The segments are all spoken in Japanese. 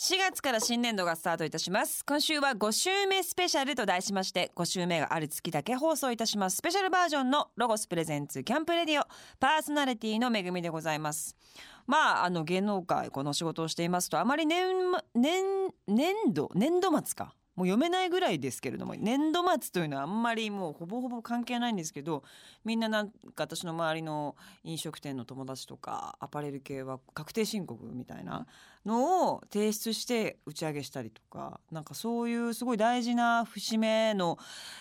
4月から新年度がスタートいたします。今週は5週目スペシャルと題しまして5週目がある月だけ放送いたします。スペシャルバージョンのロゴスプレゼンツキャンプレディオパーソナリティの恵みでございます。まああの芸能界この仕事をしていますとあまり年年年度年度末か。もう読めないぐらいですけれども年度末というのはあんまりもうほぼほぼ関係ないんですけどみんななんか私の周りの飲食店の友達とかアパレル系は確定申告みたいなのを提出して打ち上げしたりとかなんかそういうすごい大事な節目の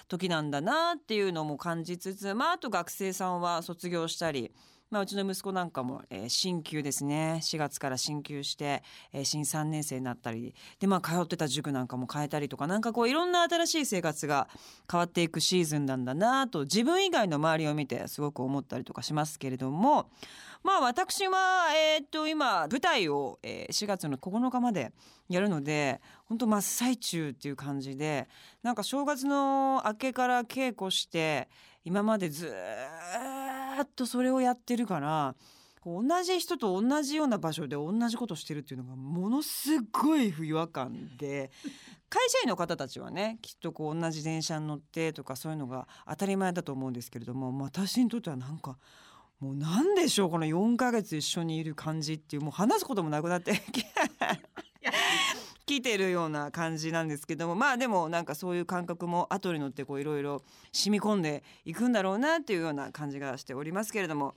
時なんだなっていうのも感じつつまああと学生さんは卒業したり。まあ、うちの息子なんかも、えー、進級ですね。4月から進級して、えー、新3年生になったりで、まあ、通ってた塾なんかも変えたりとかなんかこういろんな新しい生活が変わっていくシーズンなんだなと自分以外の周りを見てすごく思ったりとかしますけれどもまあ私は、えー、っと今舞台を、えー、4月の9日までやるので本当真っ最中っていう感じでなんか正月の明けから稽古して今までずっっとそれをやってるから同じ人と同じような場所で同じことしてるっていうのがものすごい不違和感で 会社員の方たちはねきっとこう同じ電車に乗ってとかそういうのが当たり前だと思うんですけれども私にとってはなんかもう何でしょうこの4ヶ月一緒にいる感じっていうもう話すこともなくなって。来てるような感じなんですけどもまあでもなんかそういう感覚も後に乗っていろいろ染み込んでいくんだろうなっていうような感じがしておりますけれども。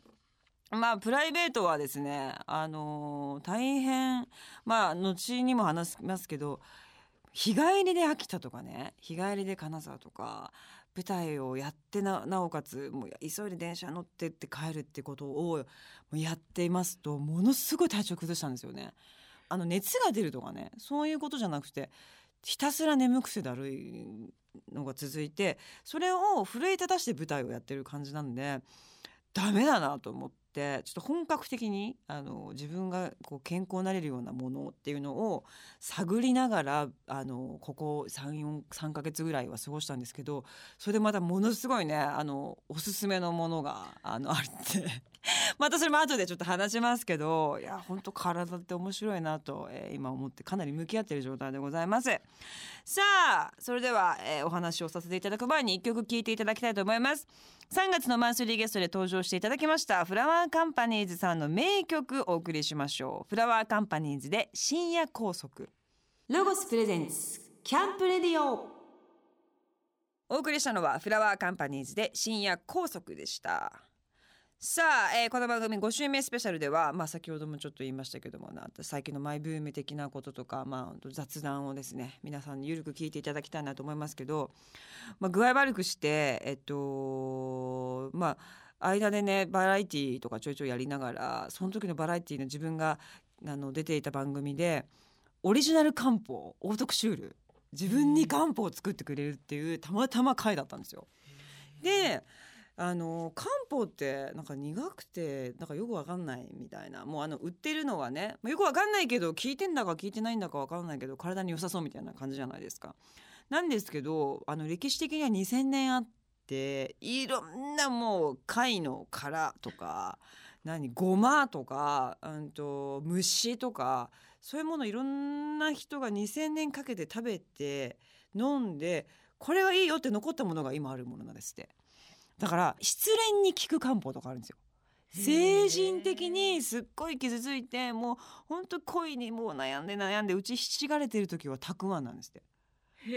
まあプライベートはですねあのー、大変まあ後にも話しますけど日帰りで秋田とかね日帰りで金沢とか舞台をやってななおかつもう急いで電車乗ってって帰るってことをやっていますとものすごい体調崩したんですよね。あの熱が出るとかねそういうことじゃなくてひたすら眠くせだるいのが続いてそれを奮い立たして舞台をやってる感じなんでダメだなと思ってちょっと本格的にあの自分がこう健康になれるようなものっていうのを探りながらあのここ34ヶ月ぐらいは過ごしたんですけどそれでまたものすごいねあのおすすめのものがあのあって。またそれも後でちょっと話しますけどいや本当体って面白いなと、えー、今思ってかなり向き合ってる状態でございます。さあそれでは、えー、お話をさせていただく前に一曲聴いていただきたいと思います。3月のマンスリーゲストで登場していただきましたフラワーカンパニーズさんの名曲お送りしましょう。フラワーカンパニーズで深夜高速。ロゴスプレゼンツキャンプレディオ。お送りしたのはフラワーカンパニーズで深夜高速でしたさあ、えー、この番組5週目スペシャルでは、まあ、先ほどもちょっと言いましたけども最近のマイブーム的なこととか、まあ、雑談をですね皆さんにゆるく聞いていただきたいなと思いますけど、まあ、具合悪くしてえっとまあ間でねバラエティーとかちょいちょいやりながらその時のバラエティーの自分があの出ていた番組でオリジナル漢方オートクシュール自分に漢方を作ってくれるっていうたまたま回だったんですよ。であの漢方ってなんか苦くてなんかよくわかんないみたいなもうあの売ってるのはねよくわかんないけど効いてんだか効いてないんだかわかんないけど体に良さそうみたいな感じじゃないですか。なんですけどあの歴史的には2,000年あっていろんなもう貝の殻とか何ごまとか、うんと、虫とかそういうものいろんな人が2,000年かけて食べて飲んでこれはいいよって残ったものが今あるものなんですって。だから失恋に効く漢方とかあるんですよ。精神的にすっごい傷ついてもうほんと恋にもう悩んで悩んで打ちひしがれてる時はたくあんなんですって。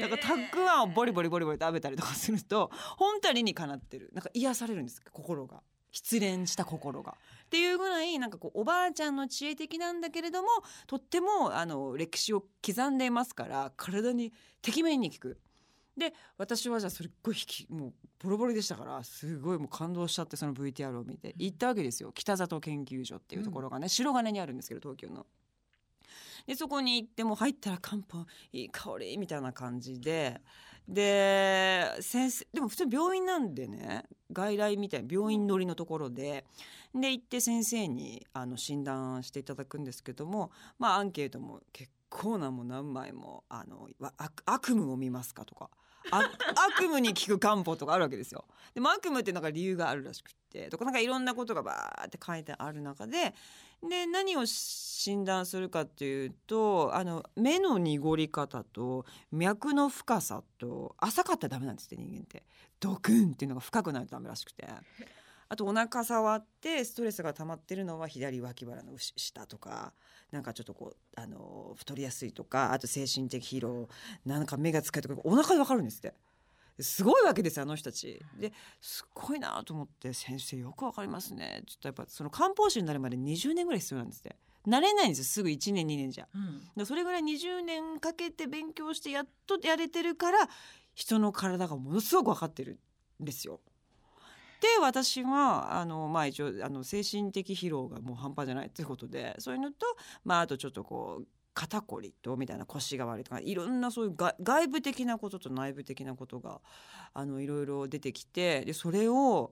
だからたくあんをボリボリボリボリ食べたりとかすると本当にかなってるなんか癒されるんです心が失恋した心が。っていうぐらいなんかこうおばあちゃんの知恵的なんだけれどもとってもあの歴史を刻んでいますから体にてきめんに効く。で私はじゃあそれっごい引きもうボロボロでしたからすごいもう感動しちゃってその VTR を見て行ったわけですよ。北里研究所っていうところがね、うん、白金にあるんですけど東京の。でそこに行っても入ったら漢方いい香りみたいな感じで。で先生でも普通病院なんでね外来みたいな病院乗りのところで。で行って先生にあの診断していただくんですけどもまあアンケートも結構なもう何枚もあの悪夢を見ますかとか悪夢に効く漢方とかあるわけですよ。でも悪夢ってなんか理由があるらしくってとかなんかいろんなことがバーって書いてある中でで何を診断するかっていうとあの目の濁り方と脈の深さと浅かったらダメなんですって人間ってドクンっていうのが深くないとダメらしくて。あとお腹触ってストレスが溜まってるのは左脇腹の下とかなんかちょっとこうあの太りやすいとかあと精神的疲労なんか目が疲れとかお腹でわかるんですって。すごいわけですよあの人たち。ですっごいなと思って先生よくわかりますね。ちょっとやっぱその漢方師になるまで20年ぐらい必要なんですって。慣れないんですよすぐ1年2年じゃ、うん、それぐらい20年かけて勉強してやっとやれてるから人の体がものすごく分かってるんですよで私はあの、まあ、一応あの精神的疲労がもう半端じゃないということでそういうのと、まあ、あとちょっとこう肩こりとみたいな腰が悪いとかいろんなそういう外部的なことと内部的なことがあのいろいろ出てきてでそれを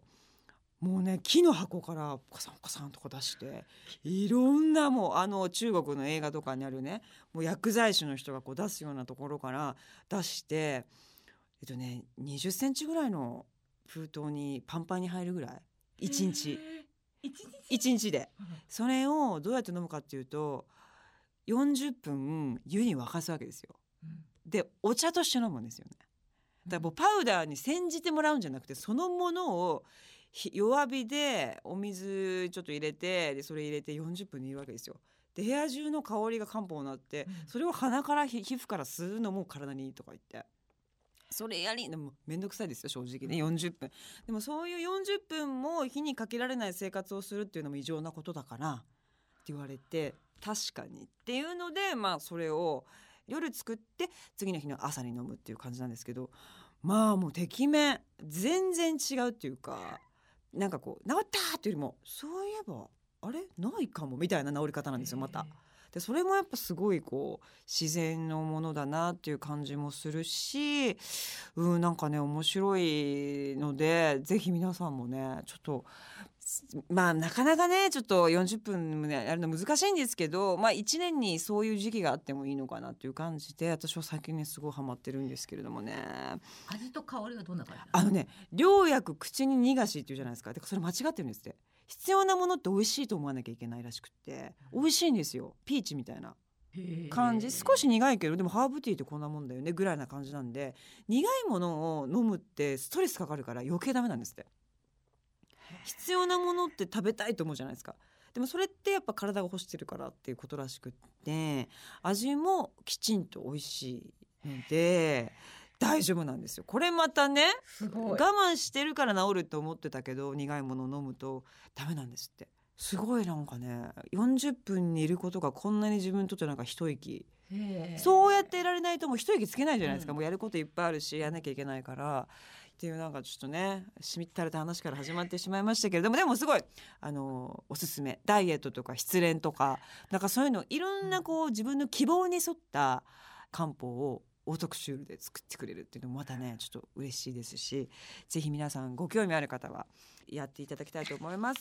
もうね木の箱からカサンカサンとか出していろんなもうあの中国の映画とかにあるねもう薬剤師の人がこう出すようなところから出してえっとね20センチぐらいの封筒にパンパンに入るぐらい。1日。1日？で。それをどうやって飲むかっていうと40分湯に沸かすわけですよ。でお茶として飲むんですよね。だからもうパウダーに煎じてもらうんじゃなくてそのものを弱火でお水ちょっと入れてでそれ入れて40分煮るわけですよ。で部屋中の香りが漢方になって、それを鼻から皮膚から吸うのも体にいいとか言って。それやりでも面倒くさいですよ正直ね。40分。でもそういう40分も火にかけられない生活をするっていうのも異常なことだからって言われて確かにっていうのでまあそれを夜作って次の日の朝に飲むっていう感じなんですけどまあもうてきめん全然違うっていうかなんかこう治った！っていうよりもそういえばあれ？ないかもみたいな治り方なんですよまた。でそれもやっぱすごいこう自然のものだなっていう感じもするしうんなんかね面白いのでぜひ皆さんもねちょっとまあなかなかねちょっと40分やるの難しいんですけどまあ1年にそういう時期があってもいいのかなっていう感じで私は最近ねすごいハマってるんですけれどもね。味と香りがどんな感じあのね良薬口に逃がしっていうじゃないですか。でそれ間違ってるんですって必要なものって美味しいと思わなきゃいけないらしくって美味しいんですよ。ピーチみたいな。感じ。少し苦いけどでもハーブティーってこんなもんだよねぐらいな感じなんで苦いものを飲むってストレスかかるから余計ダメなんですって。必要なものって食べたいと思うじゃないですか。でもそれってやっぱ体が欲してるからっていうことらしくって味もきちんと美味しいので大丈夫なんですよ。これまたね我慢してるから治るって思ってたけど苦いものを飲むとダメなんですって。すごいなんかね40分にいることがこんなに自分にとってなんか一息。そうやっていられないともう一息つけないじゃないですか、うん、もうやることいっぱいあるしやらなきゃいけないから。っていうなんかちょっとねしみったれた話から始まってしまいましたけれどもでもすごいあのおすすめ。ダイエットとか失恋とかなんかそういうのいろんなこう自分の希望に沿った漢方をオートクシュールで作ってくれるっていうのもまたねちょっと嬉しいですしぜひ皆さんご興味ある方はやっていただきたいと思います。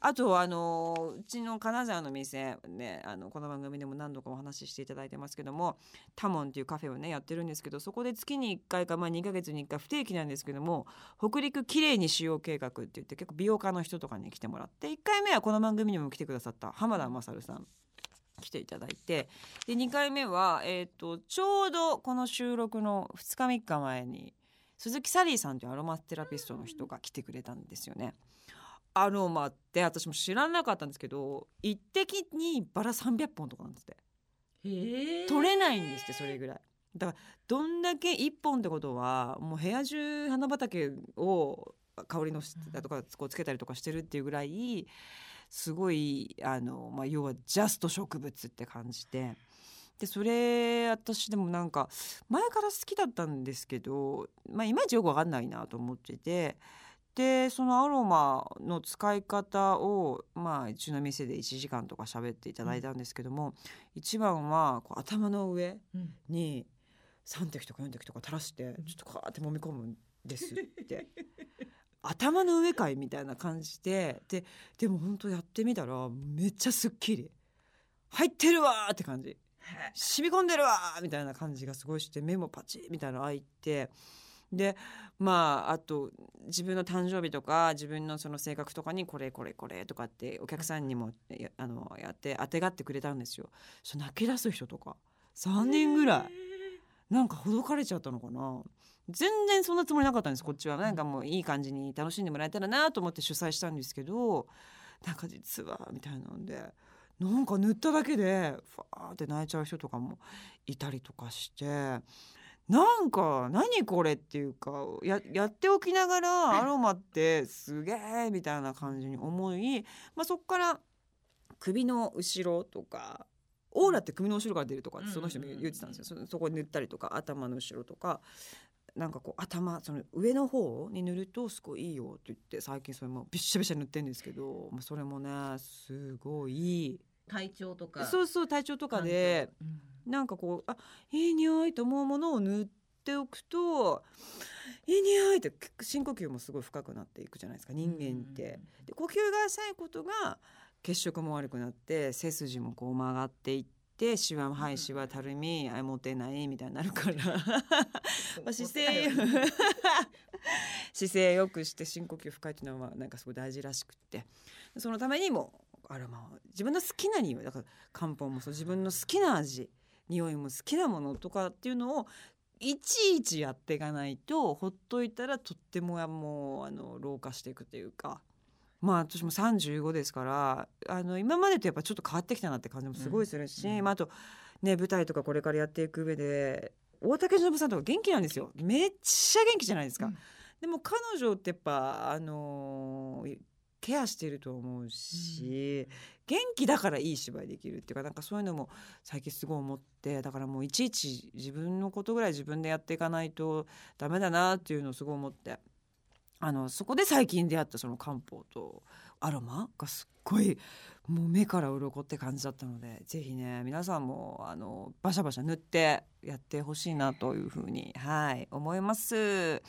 あとあのうちの金沢の店ねあのこの番組でも何度かお話ししていただいてますけどもタモンっていうカフェをねやってるんですけどそこで月に1回か、まあ、2ヶ月に1回不定期なんですけども北陸きれいに使用計画って言って結構美容家の人とかに来てもらって1回目はこの番組にも来てくださった浜田勝さん。来ていただいて。で2回目は、えーと、ちょうどこの収録の2日3日前に鈴木サリーさんというアロマテラピストの人が来てくれたんですよね。アロマって私も知らなかったんですけど一滴にバラ300本とかなんですって。取れないんですってそれぐらい。だからどんだけ1本ってことはもう部屋中花畑を香りのとかこうつけたりとかしてるっていうぐらいすごいあの、まあ、要はジャスト植物って感じで。でそれ私でもなんか前から好きだったんですけど、まあ、いまいちよく分かんないなと思ってて。でそのアロマの使い方をまあうちの店で1時間とか喋っていただいたんですけども、うん、一番はこう頭の上に3滴とか4滴とか垂らしてちょっとカーって揉み込むんですって 頭の上かいみたいな感じでででも本当やってみたらめっちゃすっきり入ってるわって感じ。染み込んでるわみたいな感じがすごいして目もパチみたいな開いて。でまああと自分の誕生日とか自分のその性格とかにこれこれこれとかってお客さんにもやあのやって当てがってくれたんですよ。そう泣き出す人とか。3人ぐらい。なんかほどかれちゃったのかな全然そんなつもりなかったんですこっちは。なんかもういい感じに楽しんでもらえたらなと思って主催したんですけどなんか実はみたいなんで。なんか塗っただけでファーって泣いちゃう人とかもいたりとかして。なんか何これっていうかややっておきながらアロマってすげえみたいな感じに思い、まあ、そっから首の後ろとかオーラって首の後ろから出るとかってその人も言ってたんですよ、そそこに塗ったりとか頭の後ろとかなんかこう頭その上の方に塗るとすごいいいよと言って最近それもびっしゃびしゃ塗ってるんですけど、まあ、それもねすごい体調とか。そうそう体調とかでなんかこうあいい匂いと思うものを塗っておくといい匂いって深呼吸もすごい深くなっていくじゃないですか人間って。で呼吸が浅いことが血色も悪くなって背筋もこう曲がっていってシワはいシワたるみあモテないみたいになるから。まあ姿勢 姿勢よくして深呼吸深いっていうのはなんかすごい大事らしくって。そのためにもアロマを自分の好きな匂いだから漢方もそう自分の好きな味匂いも好きなものとかっていうのをいちいちやっていかないとほっといたらとってももうあの老化していくというか。まあ私も35ですからあの今までとやっぱちょっと変わってきたなって感じもすごいするし、うんうん。まあ、あとね舞台とかこれからやっていく上で大竹しのぶさんとか元気なんですよ。めっちゃ元気じゃないですか。うん。でも彼女ってやっぱあのーケアしてると思うし、元気だからいい芝居できるっていうかなんかそういうのも最近すごい思ってだからもういちいち自分のことぐらい自分でやっていかないとダメだなっていうのをすごい思ってあのそこで最近出会ったその漢方とアロマがすっごいもう目から鱗って感じだったのでぜひね皆さんもあのバシャバシャ塗ってやってほしいなというふうにはい思います。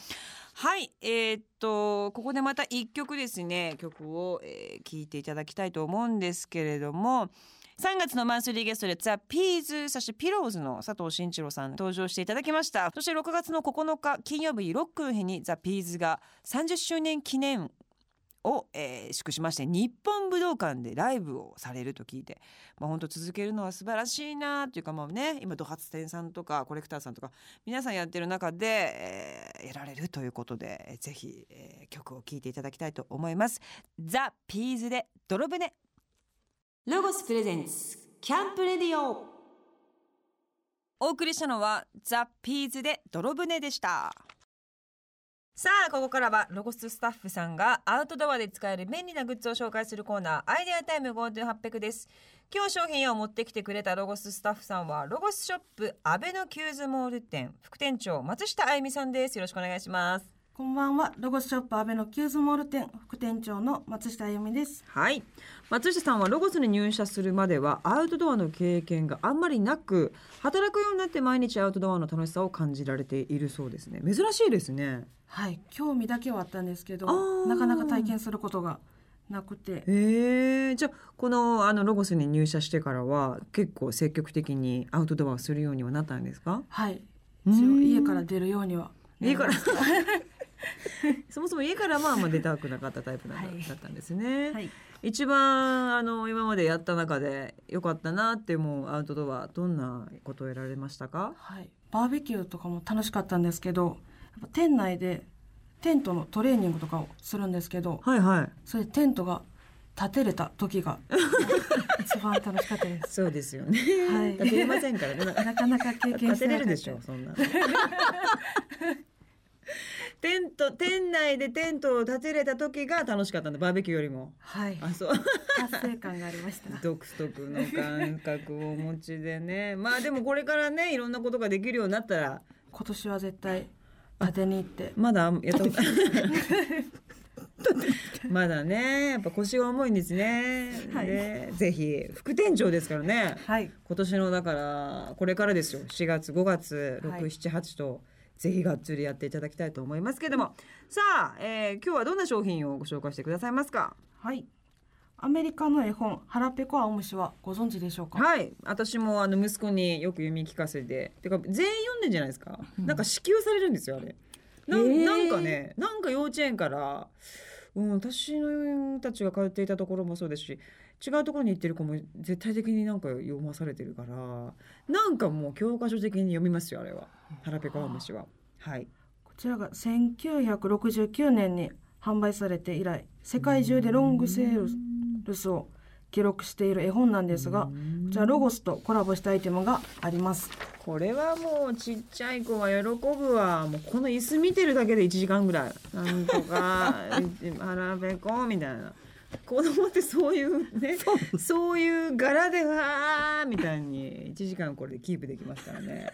はいえーっとここでまた一曲ですね曲を、えー、いていただきたいと思うんですけれども3月のマンスリーゲストでザ・ピーズそしてピローズの佐藤慎一郎さん登場していただきましたそして6月の9日金曜日ロックの日にザ・ピーズが30周年記念を、えー祝しまして日本武道館でライブをされると聞いて、まあ、本当続けるのは素晴らしいなというかまあね今ド発店さんとかコレクターさんとか皆さんやってる中で、えーやられるということでぜひ、えー曲を聴いていただきたいと思います。ザ・ピーズで泥船ロゴスプレゼンツキャンプレディオお送りしたのはザ・ピーズで泥船でした。さあここからはロゴススタッフさんがアウトドアで使える便利なグッズを紹介するコーナーアイデアタイム GoTo800 です。今日商品を持ってきてくれたロゴススタッフさんはロゴスショップアベノキューズモール店副店長松下あゆみさんです。よろしくお願いします。こんばんは、ロゴスショップアベノキューズモール店副店長の松下あゆみです。はい。松下さんはロゴスに入社するまではアウトドアの経験があんまりなく働くようになって毎日アウトドアの楽しさを感じられているそうですね。珍しいですね。はい、興味だけはあったんですけどなかなか体験することがなくて、へえじゃあこのあのロゴスに入社してからは結構積極的にアウトドアをするようにはなったんですか？はい、うん。一応家から出るようにはな家から。そもそも家からはあんま出たくなかったタイプだった,、はいだったんですね、はい、一番あの今までやった中で良かったなって思うアウトドアどんなことをやられましたか？はい、バーベキューとかも楽しかったんですけど、やっぱ店内でテントのトレーニングとかをするんですけど、はいはいそれでテントが立てれた時が 一番楽しかったです。そうですよね。はい立てれませんからね。ななかなか経験立しててなかったれるでしょそんな。テント店内でテントを立てれた時が楽しかったんだ。バーベキューよりも。はい、あそう。達成感がありました。独特の感覚をお持ちでね。まあでもこれからねいろんなことができるようになったら。今年は絶対立てに行って。まだやった まだねやっぱ腰が重いんですね。はい。ね。ぜひ副店長ですからね。はい。今年のだからこれからですよ。4月5月はい。678と、ぜひがっつりやっていただきたいと思いますけども。さあ、えー今日はどんな商品をご紹介してくださいますか？はい。アメリカの絵本「腹ペコ青虫」はご存知でしょうか？はい。私もあの息子によく読み聞かせて。てか全員読んでんじゃないですか、なんか支給されるんですよあれ。な,、なんかねなんか幼稚園から、うん、私のたちが通っていたところもそうですし違うところに行ってる子も絶対的になんか読まされてるからなんかもう教科書的に読みますよあれは。腹ペコアムシは。はい、こちらが1969年に販売されて以来世界中でロングセールスを記録している絵本なんですがこちらロゴスとコラボしたアイテムがあります。これはもうちっちゃい子は喜ぶわ。もうこの椅子見てるだけで1時間ぐらい。なんとか 腹ペコみたいな子供ってそういうね そう。いう柄でわーみたいに1時間これでキープできますからね。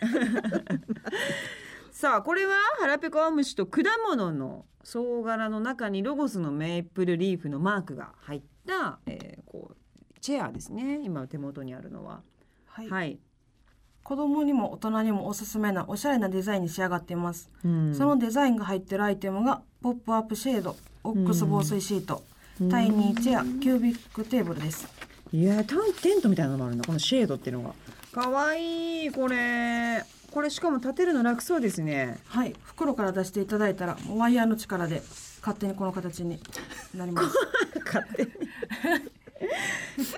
さあこれははらぺこあおむしと果物の総柄の中にロゴスのメープルリーフのマークが入った、えーこうチェアですね。今手元にあるのは。はい、はい、子供にも大人にもおすすめなおしゃれなデザインに仕上がっています、うん。そのデザインが入ってるアイテムがポップアップシェードオックス防水シート、タイニーチェアキュービックテーブルです。いやタンテントみたいなのもあるんだこのシェードっていうのが。かわいいこれ。これしかも立てるの楽そうですね。はい。袋から出していただいたらワイヤーの力で勝手にこの形になります。勝手に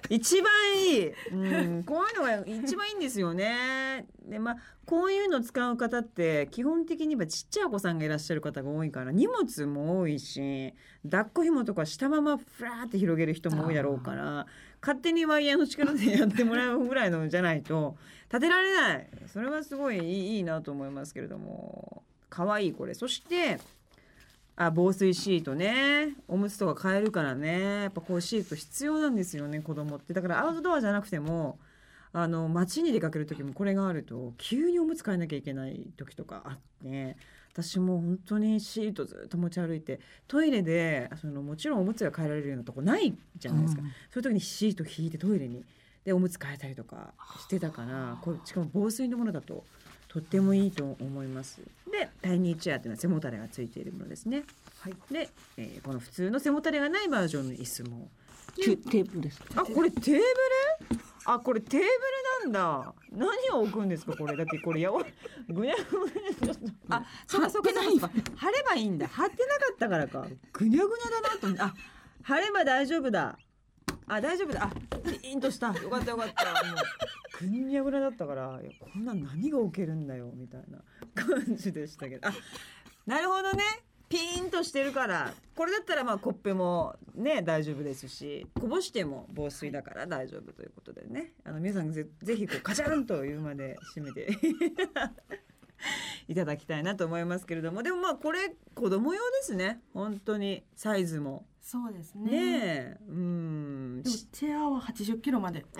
一番いい、うん、こういうのが一番いいんですよね。でまあこういうの使う方って基本的に言えばちっちゃいお子さんがいらっしゃる方が多いから荷物も多いし抱っこ紐とかしたままフラーって広げる人も多いだろうから勝手にワイヤーの力でやってもらうぐらいのじゃないと立てられない。それはすごいいいいいなと思いますけれども。可愛いこれ。そしてあ防水シートね。おむつとか買えるからね。やっぱこうシート必要なんですよね子供って。だからアウトドアじゃなくてもあの街に出かける時もこれがあると急におむつ替えなきゃいけない時とかあって私もう本当にシートずっと持ち歩いてトイレでそのもちろんおむつが替えられるようなとこないじゃないですか、そういう時にシート引いてトイレにでおむつ替えたりとかしてたからこれしかも防水のものだととってもいいと思います。でタイニーチェアっていうのは背もたれがついているものですね。はい。で、えーこの普通の背もたれがないバージョンの椅子も。テテープですあこれテーブル？あこれテーブルなんだ。何を置くんですかこれ。だってこれやわぐにゃぐにゃあそうかそうかそうか。貼ればいいんだ。貼ってなかったからか。ぐにゃぐにゃだなと思って。あ貼れば大丈夫だ。あ大丈夫だ。あピーンとした。よかったよかった。もうぐにゃぐにゃだったからいやこんな何が置けるんだよみたいな感じでしたけど。あなるほどね。ピーンとしてるから。これだったらまあコップもね大丈夫ですしこぼしても防水だから大丈夫ということでね。あの皆さんぜぜひこうカチャンというまで締めて いただきたいなと思いますけれども。でもまあこれ子供用ですね。本当にサイズも。そうですね。ねえ。うん。でもチェアは80キロまで。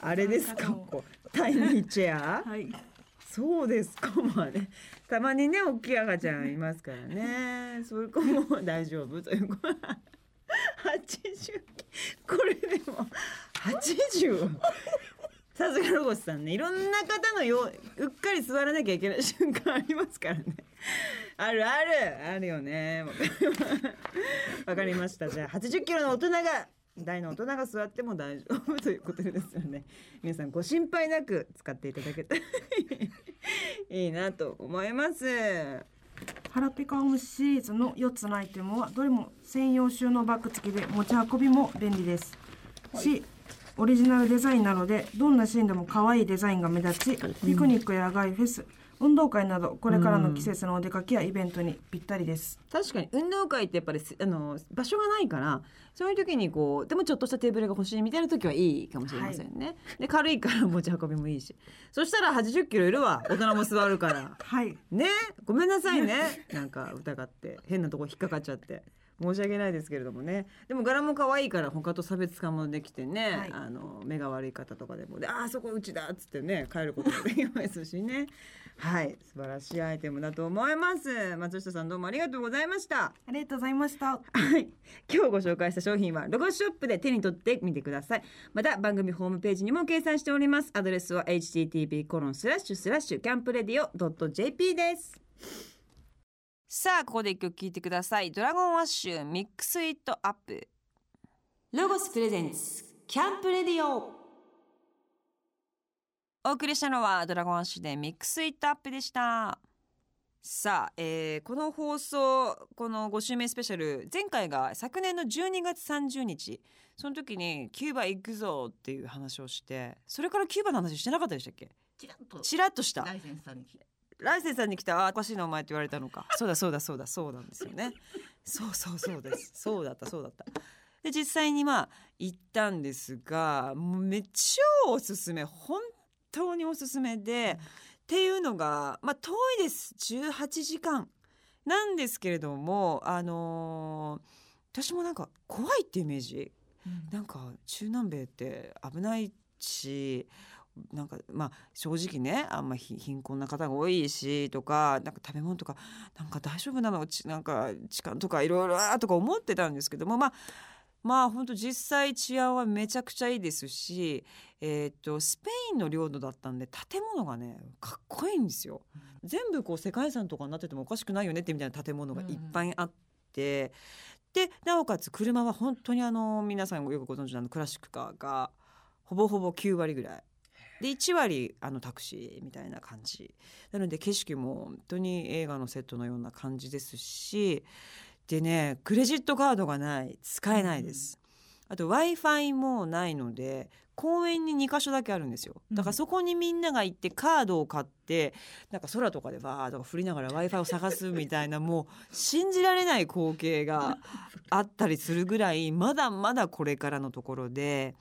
あれですか？こう。タイニーチェア？はい。そうですか？まあねたまにね大きい赤ちゃんいますからね。そういう子も大丈夫という。子80これでも。80さすがロゴスさんね。いろんな方のよううっかり座らなきゃいけない瞬間ありますからね あるある。あるよね。わかりました。じゃあ80キロの大人が大の大人が座っても大丈夫ということですよね。皆さんご心配なく使っていただけたら いいなと思います。腹ペコアムシリーズの4つのアイテムはどれも専用収納バッグ付きで持ち運びも便利です、しオリジナルデザインなのでどんなシーンでも可愛いデザインが目立ちピクニックや野外フェス運動会などこれからの季節のお出かけやイベントにぴったりです。確かに運動会ってやっぱりすあの場所がないからそういう時にこうでもちょっとしたテーブルが欲しいみたいな時はいいかもしれませんね、で軽いから持ち運びもいいし。そしたら80キロいるわ大人も座るから。はい。ね？ごめんなさいね。なんか疑って変なとこ引っかかっちゃって申し訳ないですけれどもね。でも柄も可愛いから他と差別化もできてね、はい。あの目が悪い方とかでもであーそこうちだっつってね帰ることもできますしね。はい。素晴らしいアイテムだと思います。松下さんどうもありがとうございました。ありがとうございました。はい。今日ご紹介した商品はロゴスショップで手に取ってみてください。また番組ホームページにも掲載しております。アドレスは http コロンスラッシュスラッシュキャンプレディオ .jp ですさあここで一曲聴いてください。ドラゴンアッシュ Mix It Up。ロゴス presents CAMP RADIO。お送りしたのはドラゴンアッシュで Mix It Up でした。さあ、えーこの放送この5週目スペシャル前回が昨年の12月30日。その時にキューバ行くぞっていう話をしてそれからキューバの話してなかったでしたっけ？ちらっと。チラッとしたライセンスさんに来たあおかしいなお前って言われたのか。そうだそうだそうだそうなんですよね。そうそうそうです。そうだったそうだった。で実際にまあ行ったんですがめっちゃおすすめ本当におすすめで、っていうのがまあ遠いです。18時間なんですけれどもあのー私もなんか怖いってイメージ。なんか中南米って危ないしなんかまあ正直ねあんまひ貧困な方が多いしとかなんか食べ物とかなんか大丈夫なの？ちなんか痴漢とかいろいろとか思ってたんですけどもまあまあ本当実際治安はめちゃくちゃいいですし、えー、とスペインの領土だったんで建物がねかっこいいんですよ。全部こう世界遺産とかになっててもおかしくないよねってみたいな建物がいっぱいあって、でなおかつ車は本当にあの皆さんよくご存知のクラシックカーがほぼほぼ9割ぐらい。で1割あのタクシーみたいな感じ。なので景色も本当に映画のセットのような感じですしでねクレジットカードがない。使えないです、あと w i f i もないので公園に2箇所だけあるんですよ。だからそこにみんなが行ってカードを買ってなんか空とかでバーッとか振りながら w i f i を探すみたいなもう信じられない光景があったりするぐらいまだまだこれからのところで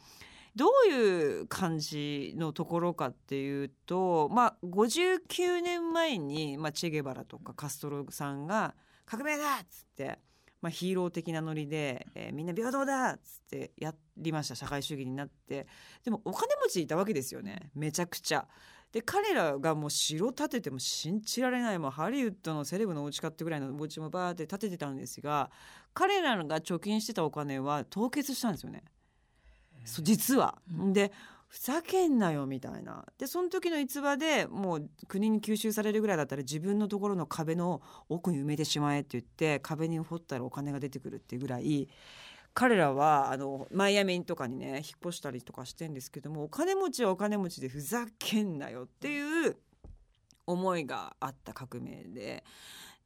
どういう感じのところかっていうとまあ59年前に、まあ、チェゲバラとかカストロさんが「革命だ!」っつって、まあ、ヒーロー的なノリで、えーみんな平等だ!」っつってやりました社会主義になってでもお金持ちいたわけですよねめちゃくちゃ。で彼らがもう城建てても信じられないもうハリウッドのセレブのお家買ってぐらいのお家もバーって建ててたんですが彼らが貯金してたお金は凍結したんですよね。そう実は。うん。でふざけんなよみたいな。でその時の逸話でもう国に吸収されるぐらいだったら自分のところの壁の奥に埋めてしまえって言って壁に掘ったらお金が出てくるっていうぐらい彼らはあのマイアミとかにね引っ越したりとかしてんですけどもお金持ちはお金持ちでふざけんなよっていう思いがあった革命で。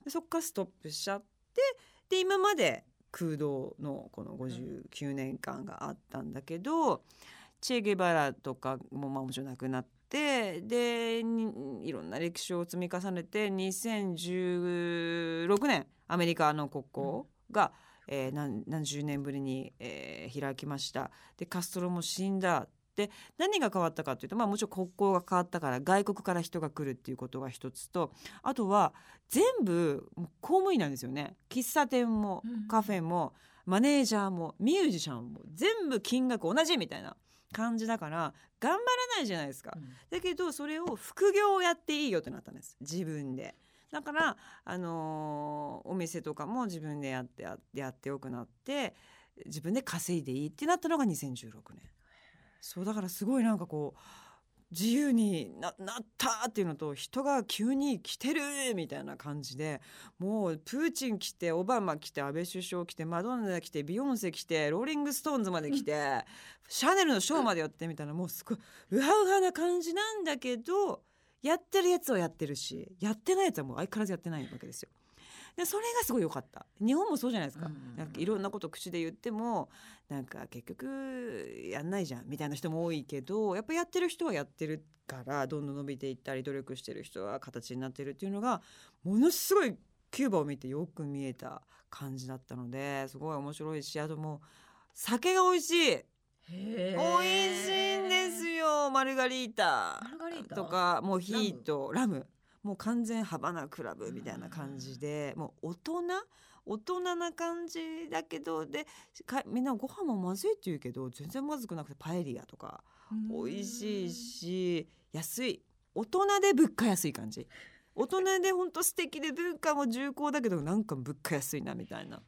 でそっからストップしちゃってで今まで空洞のこの59年間があったんだけど、チェ・ゲバラとかもまあもちろん亡くなってでにいろんな歴史を積み重ねて2016年アメリカの国交が、えー何何十年ぶりに、えー開きました。でカストロも死んだで何が変わったかというと、まあ、もちろん国交が変わったから外国から人が来るっていうことが一つとあとは全部公務員なんですよね喫茶店もうんカフェもマネージャーもミュージシャンも全部金額同じみたいな感じだから頑張らないじゃないですか。だけどそれを副業をやっていいよってなったんです自分で。だから、あのーお店とかも自分でやってややってよくなって自分で稼いでいいってなったのが2016年。そうだからすごいなんかこう自由になったっていうのと人が急に来てるみたいな感じでもうプーチン来てオバマ来て安倍首相来てマドンナ来てビヨンセ来てローリング・ストーンズまで来て、シャネルのショーまでやってみたいなもうすごいウハウハな感じなんだけどやってるやつはやってるしやってないやつはもう相変わらずやってないわけですよ。でそれがすごい良かった。日本もそうじゃないですか,、うんなんかいろんなこと口で言ってもなんか結局やんないじゃんみたいな人も多いけどやっぱやってる人はやってるからどんどん伸びていったり努力してる人は形になってるっていうのがものすごいキューバを見てよく見えた感じだったのですごい面白いしあともう酒が美味しい。美美味しいんですよ。マルガリータ。とかもうヒートラムもう完全ハバナクラブみたいな感じでもう大人大人な感じだけどでかみんなご飯もまずいって言うけど全然まずくなくてパエリアとか美味しいし安い。大人で物価安い感じ。大人でほんと素敵で文化も重厚だけどなんか物価安いなみたいな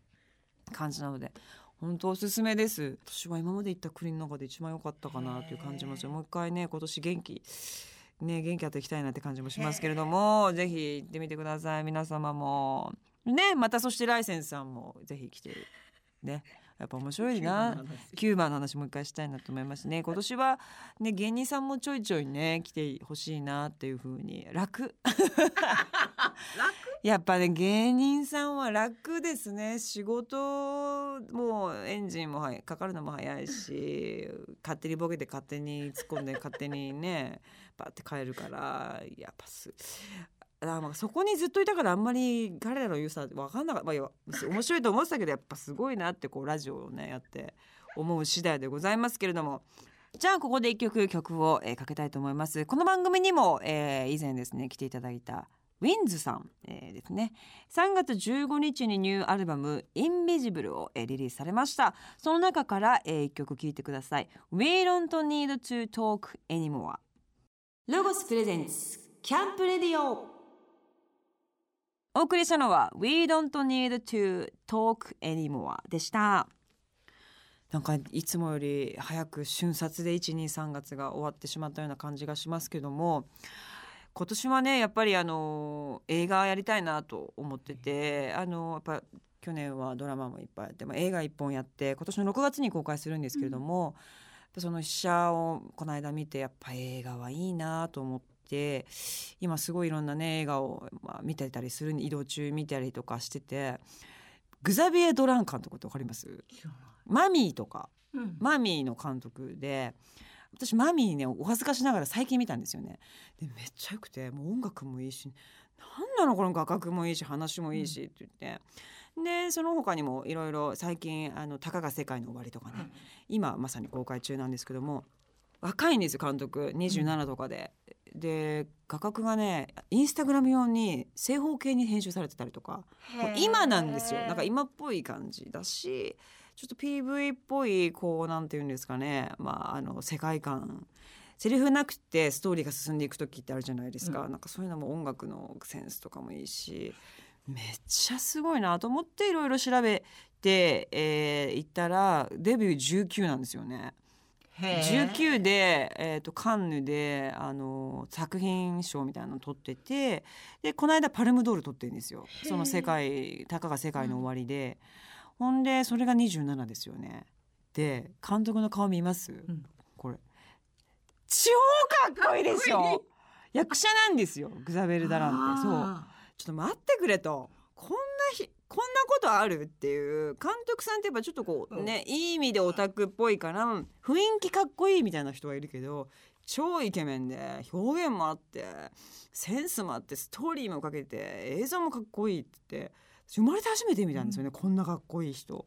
感じなので本当おすすめです。私は今まで行った国の中で一番良かったかなという感じもする。もう一回ね今年元気ね元気あって行きたいなって感じもしますけれどもぜひ行ってみてください。皆様も。ねまたそしてライセンスさんもぜひ来てね。やっぱ面白いな。キューバの話。もう一回したいなと思いますね。今年はね芸人さんもちょいちょいね来てほしいなっていう風に。楽。やっぱね芸人さんは楽ですね。仕事もうエンジンもはかかるのも早いし勝手にボケて勝手に突っ込んで勝手にねバって帰るからやっぱすあまあそこにずっといたからあんまり彼らの良さ分かんなかった、まあ、面白いと思ってたけどやっぱすごいなってこうラジオをねやって思う次第でございますけれども。じゃあここで一曲曲を、えーかけたいと思います。この番組にも、えー以前ですね来ていただいたウィンズさん、えーですね。3月15日にニューアルバム「インビジブルを、えーリリースされました。その中から、えー、一曲聴いてください「We don't need to talk anymore」ロゴスプレゼンツキャンプレディオ。お送りしたのは We don't need to talk anymore でした。なんかいつもより早く瞬殺で123月が終わってしまったような感じがしますけども今年はねやっぱりあの映画やりたいなと思っててあのやっぱ去年はドラマもいっぱいやって、まあ、映画1本やって今年の6月に公開するんですけれども、やっぱその試写をこの間見てやっぱ映画はいいなと思って今すごいいろんなね映画を、まあ、見てたりする移動中見たりとかしててグザビエ・ドラン監督ってわかります？マミーとかうん。マミーの監督で私マミーねお恥ずかしながら最近見たんですよね。でめっちゃ良くてもう音楽もいいしなんなのこの画角もいいし話もいいしって言って、でその他にもいろいろ最近あの「たかが世界の終わり」とかね、今まさに公開中なんですけども若いんですよ監督。27とかで。で画角がねインスタグラム用に正方形に編集されてたりとか今なんですよ。なんか今っぽい感じだしちょっと PV っぽいこうなんていうんですかねまああの世界観。セリフなくてストーリーが進んでいく時ってあるじゃないですか、うん。なんかそういうのも音楽のセンスとかもいいしめっちゃすごいなと思っていろいろ調べて、えー、行ったらデビュー19なんですよね。19で、えー、とカンヌであの作品賞みたいなの取っててでこの間パルムドール取ってるんですよ。その世界たかが世界の終わりで、ほんでそれが27ですよね。で監督の顔見ます、ん。これ。超かっこいいでしょ。役者なんですよ。グザベル・ダランって。そうちょっと待ってくれと。こんなひこんなことあるっていう監督さんってやっぱちょっとこうね、いい意味でオタクっぽいから雰囲気かっこいいみたいな人はいるけど超イケメンで表現もあってセンスもあってストーリーもかけて映像もかっこいいって言って私生まれて初めて見たんですよね、こんなかっこいい人。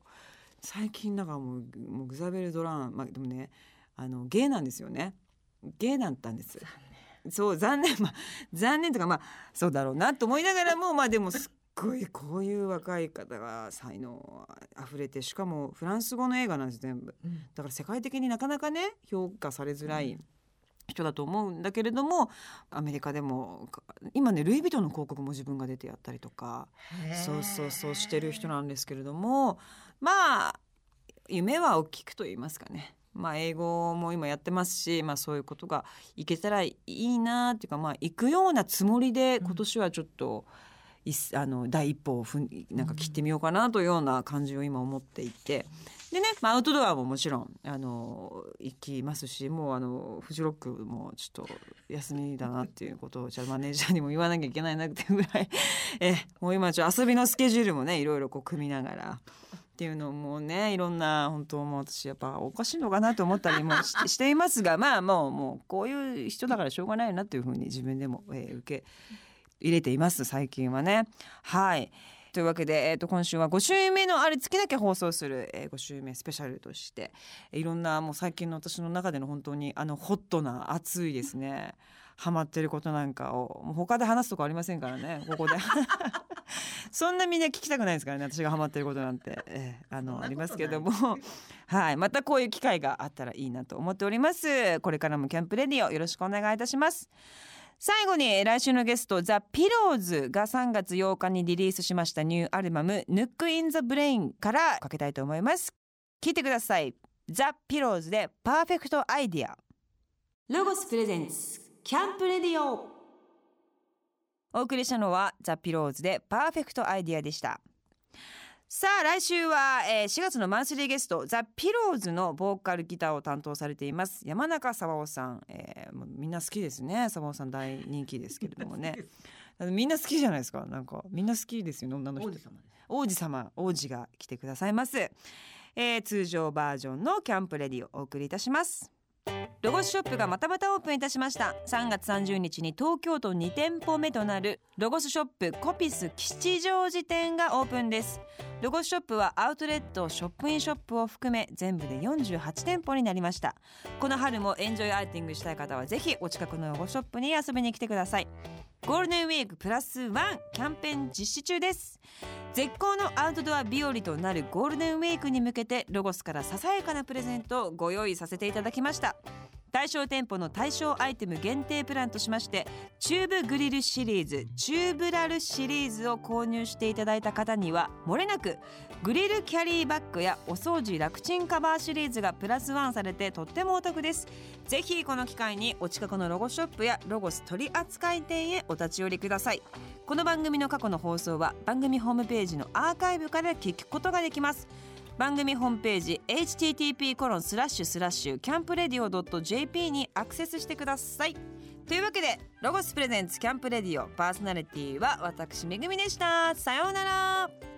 最近なんかもうもうグザベル・ドランまあでもねあのゲイなんですよね。ゲイだったんですそう残念まあ残念とかまあそうだろうなと思いながらもまあでもすっごいこういう若い方が才能あふれてしかもフランス語の映画なんです全部。うん。だから世界的になかなかね評価されづらい人だと思うんだけれどもアメリカでもか今ねルイ・ヴィトンの広告も自分が出てやったりとかそうそうそうしてる人なんですけれどもまあ夢は大きくと言いますかね。まあ英語も今やってますし、まあそういうことがいけたらいいなっていうかまあ行くようなつもりで今年はちょっと、いっあの第一歩をふんなんか切ってみようかなというような感じを今思っていて。でね、まあ、アウトドアももちろんあの行きますしもうあのフジロックもちょっと休みだなっていうことをじゃあマネージャーにも言わなきゃいけないなっていうぐらい。えもう今ちょっと遊びのスケジュールもねいろいろこう組みながらっていうのもねいろんな本当も私やっぱおかしいのかなと思ったりもしていますが まあもうもうこういう人だからしょうがないなというふうに自分でも、えー受け入れています最近はね。はい。というわけで、えー、と今週は5週目のある月だけ放送する、えー、5週目スペシャルとしていろんなもう最近の私の中での本当にあのホットな熱いですね。ハマってることなんかをもう他で話すとこありませんからねここで。そんなみんな聞きたくないですからね私がハマってることなんて、えーあのありますけども。はい。またこういう機会があったらいいなと思っております。これからもキャンプレディオよろしくお願いいたします。最後に来週のゲストザ・ピローズが3月8日にリリースしましたニューアルバム「ヌック・イン・ザ・ブレイン」からかけたいと思います。聞いてください。ザ・ピローズで「パーフェクト・アイディア」ロゴスプレゼンツキャンプレディオお送りしたのはザ・ピローズで「パーフェクト・アイディア」でした。さあ来週は、えー、4月のマンスリーゲストザ・ピローズのボーカルギターを担当されています山中さわおさん、えー、もうみんな好きですね。さわおさん大人気ですけれどもね。みんな好きじゃないですか。なんかみんな好きですよ女の人。王子様王子が来てくださいます、えー、通常バージョンのキャンプレディをお送りいたしますロゴスショップがまたまたオープンいたしました。3月30日に東京都2店舗目となるロゴスショップコピス吉祥寺店がオープンです。ロゴスショップはアウトレットショップインショップを含め全部で48店舗になりました。この春もエンジョイアーティングしたい方はぜひお近くのロゴショップに遊びに来てください。ゴールデンウィークプラスワンキャンペーン実施中です。絶好のアウトドア日和となるゴールデンウィークに向けてロゴスからささやかなプレゼントをご用意させていただきました。対象店舗の対象アイテム限定プランとしましてチューブグリルシリーズチューブラルシリーズを購入していただいた方にはもれなくグリルキャリーバッグやお掃除楽ちんカバーシリーズがプラスワンされてとってもお得です。ぜひこの機会にお近くのロゴショップやロゴス取扱店へお立ち寄りください。この番組の過去の放送は番組ホームページのアーカイブから聞くことができます。番組ホームページ http コロンスラッシュスラッシュキャンプレディオ .jp にアクセスしてください。というわけでロゴスプレゼンツキャンプレディオパーソナリティは私めぐみでした。さようなら。